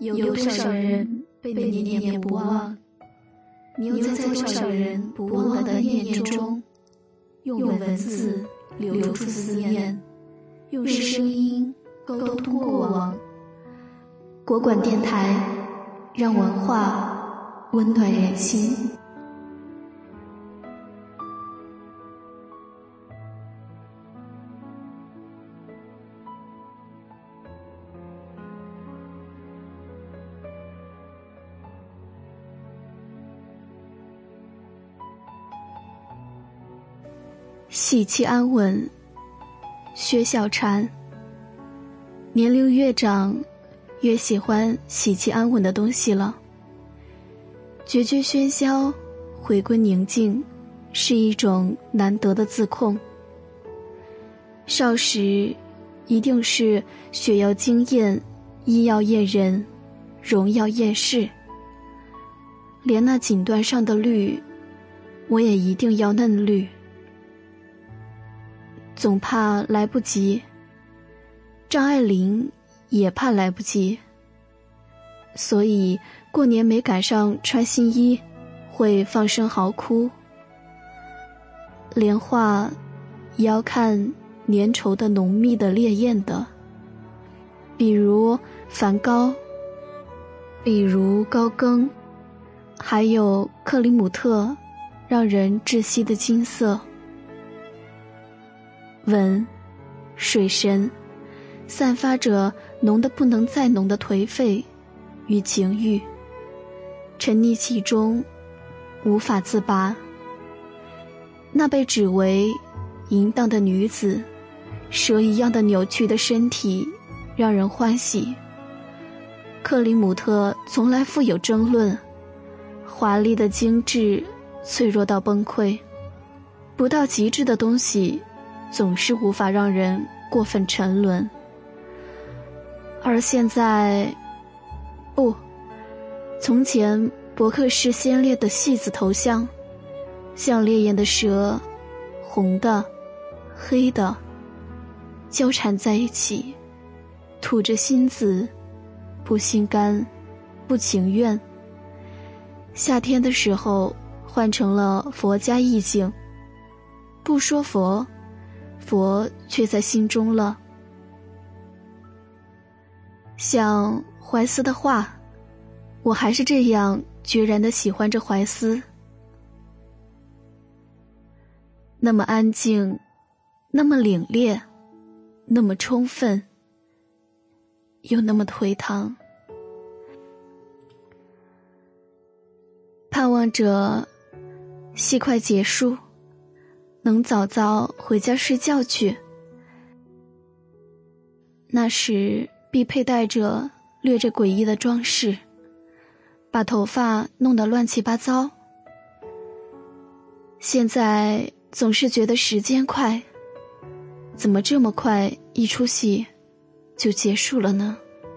有多少人被你念念不忘？你又在多少人不忘的念念中，用文字留住思念，用声音沟通过往。国馆电台，让文化温暖人心。喜气安稳，薛小婵。年龄越长，越喜欢喜气安稳的东西了。绝绝喧嚣，回归宁静，是一种难得的自控。少时，一定是血要惊艳，衣要艳人，容要艳世。连那锦缎上的绿，我也一定要嫩绿。总怕来不及。张爱玲也怕来不及，所以过年没赶上穿新衣，会放声嚎哭。连画也要看粘稠的、浓密的、烈焰的，比如梵高，比如高更，还有克里姆特，让人窒息的金色。文，水神，散发着浓的不能再浓的颓废与情欲，沉溺其中，无法自拔。那被指为淫荡的女子，蛇一样的扭曲的身体，让人欢喜。克里姆特从来富有争论，华丽的精致，脆弱到崩溃，不到极致的东西。总是无法让人过分沉沦，而现在，不，从前伯克是先烈的戏子头像，像烈焰的蛇，红的、黑的，交缠在一起，吐着心子，不心甘，不情愿。夏天的时候换成了佛家意境，不说佛。佛却在心中了，像怀斯的话，我还是这样决然的喜欢着怀斯。那么安静，那么凛冽，那么充分，又那么颓唐，盼望着戏快结束。能早早回家睡觉去。那时必佩戴着略着诡异的装饰，把头发弄得乱七八糟。现在总是觉得时间快，怎么这么快？一出戏就结束了呢？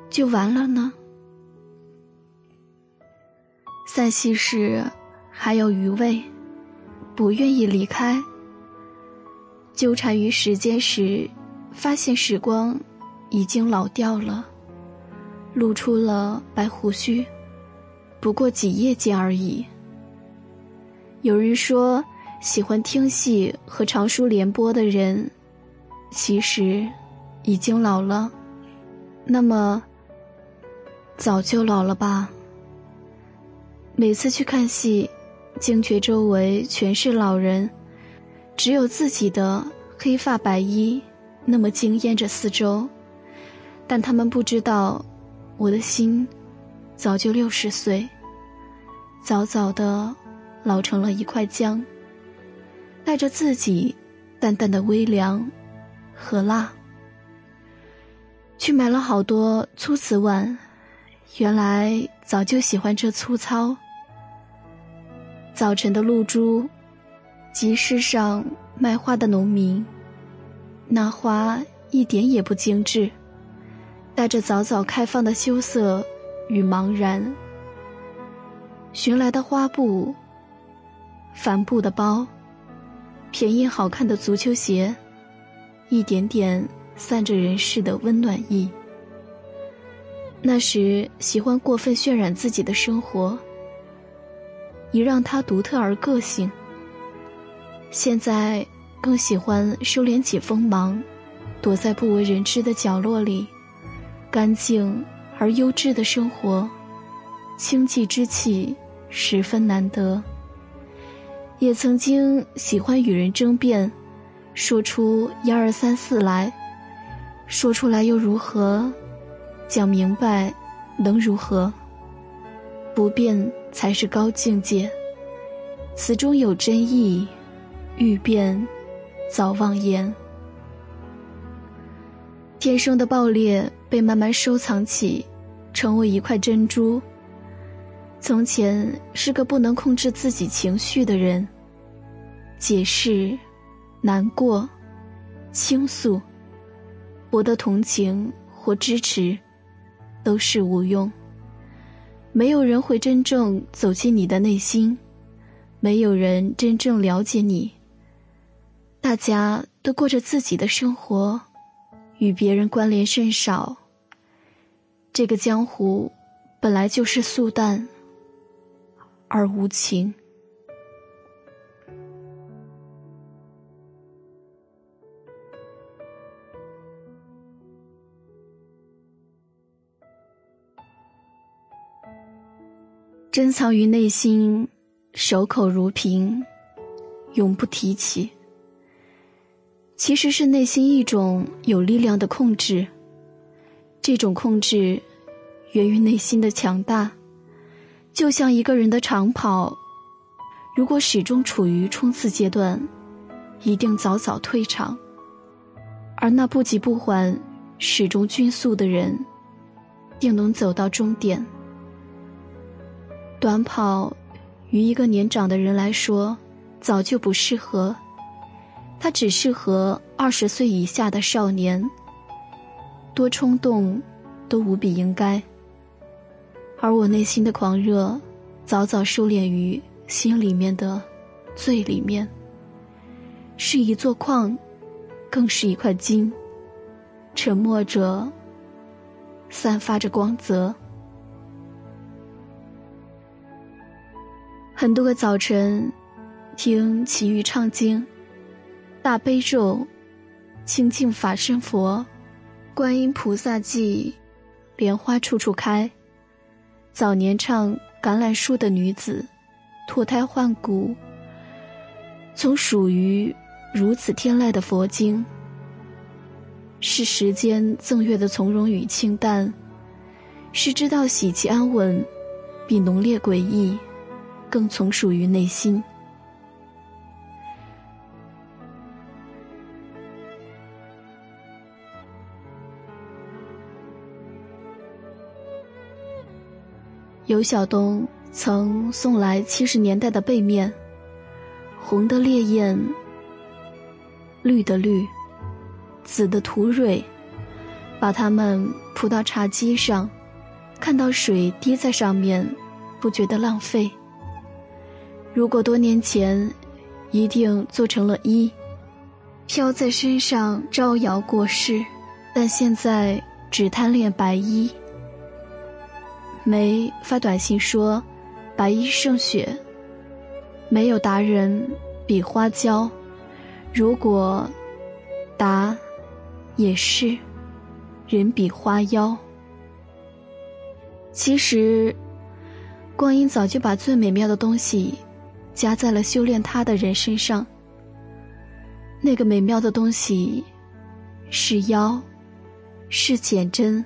就完了呢？散戏时还有余味，不愿意离开。纠缠于时间时，发现时光已经老掉了，露出了白胡须，不过几夜间而已。有人说，喜欢听戏和长书联播的人，其实已经老了，那么早就老了吧。每次去看戏，惊觉周围全是老人。只有自己的黑发白衣那么惊艳着四周，但他们不知道，我的心早就六十岁，早早的老成了一块姜，带着自己淡淡的微凉和辣。去买了好多粗瓷碗，原来早就喜欢这粗糙。早晨的露珠。集市上卖花的农民，那花一点也不精致，带着早早开放的羞涩与茫然。寻来的花布、帆布的包、便宜好看的足球鞋，一点点散着人世的温暖意。那时喜欢过分渲染自己的生活，以让它独特而个性。现在更喜欢收敛起锋芒，躲在不为人知的角落里，干净而优质的生活，清寂之气十分难得。也曾经喜欢与人争辩，说出一二三四来，说出来又如何？讲明白，能如何？不变才是高境界。此中有真意，欲变，早忘言。天生的爆裂被慢慢收藏起，成为一块珍珠。从前是个不能控制自己情绪的人，解释、难过、倾诉，博得同情或支持。都是无用。没有人会真正走进你的内心，没有人真正了解你。大家都过着自己的生活，与别人关联甚少。这个江湖本来就是素淡而无情。珍藏于内心，守口如瓶，永不提起。其实是内心一种有力量的控制。这种控制源于内心的强大，就像一个人的长跑，如果始终处于冲刺阶段，一定早早退场；而那不急不缓、始终均速的人，定能走到终点。短跑，于一个年长的人来说，早就不适合。它只适合二十岁以下的少年。多冲动，都无比应该。而我内心的狂热，早早收敛于心里面的最里面。是一座矿，更是一块金。沉默着，散发着光泽。很多个早晨，听奇遇唱经，大悲咒，清净法身佛，观音菩萨记，莲花处处开。早年唱橄榄树的女子，脱胎换骨，从属于如此天籁的佛经，是时间赠月的从容与清淡，是知道喜气安稳，比浓烈诡异。更从属于内心。尤晓东曾送来七十年代的背面，红的烈焰，绿的绿，紫的土蕊，把它们铺到茶几上，看到水滴在上面，不觉得浪费。如果多年前，一定做成了一，飘在身上招摇过市，但现在只贪恋白衣。梅发短信说：“白衣胜雪，没有达人比花娇。如果答也是，人比花妖。其实，光阴早就把最美妙的东西。”加在了修炼他的人身上。那个美妙的东西，是妖，是简真，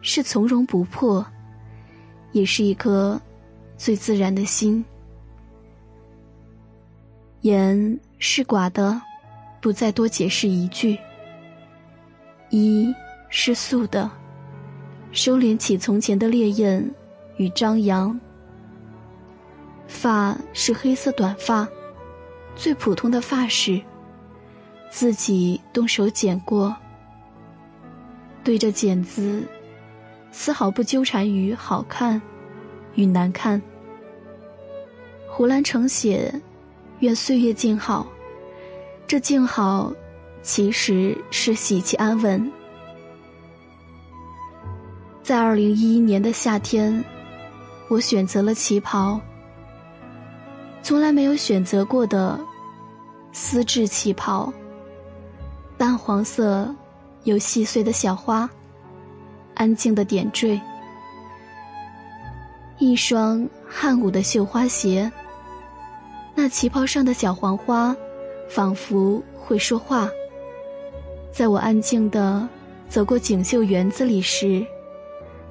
是从容不迫，也是一颗最自然的心。言是寡的，不再多解释一句。一是素的，收敛起从前的烈焰与张扬。发是黑色短发，最普通的发饰，自己动手剪过。对着剪子，丝毫不纠缠于好看与难看。胡兰成写：“愿岁月静好。”这静好，其实是喜气安稳。在二零一一年的夏天，我选择了旗袍，从来没有选择过的丝质旗袍，淡黄色，有细碎的小花，安静的点缀，一双汉舞的绣花鞋。那旗袍上的小黄花，仿佛会说话。在我安静的走过锦绣园子里时。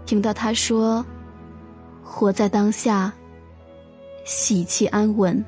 听到他说：“活在当下，喜气安稳。”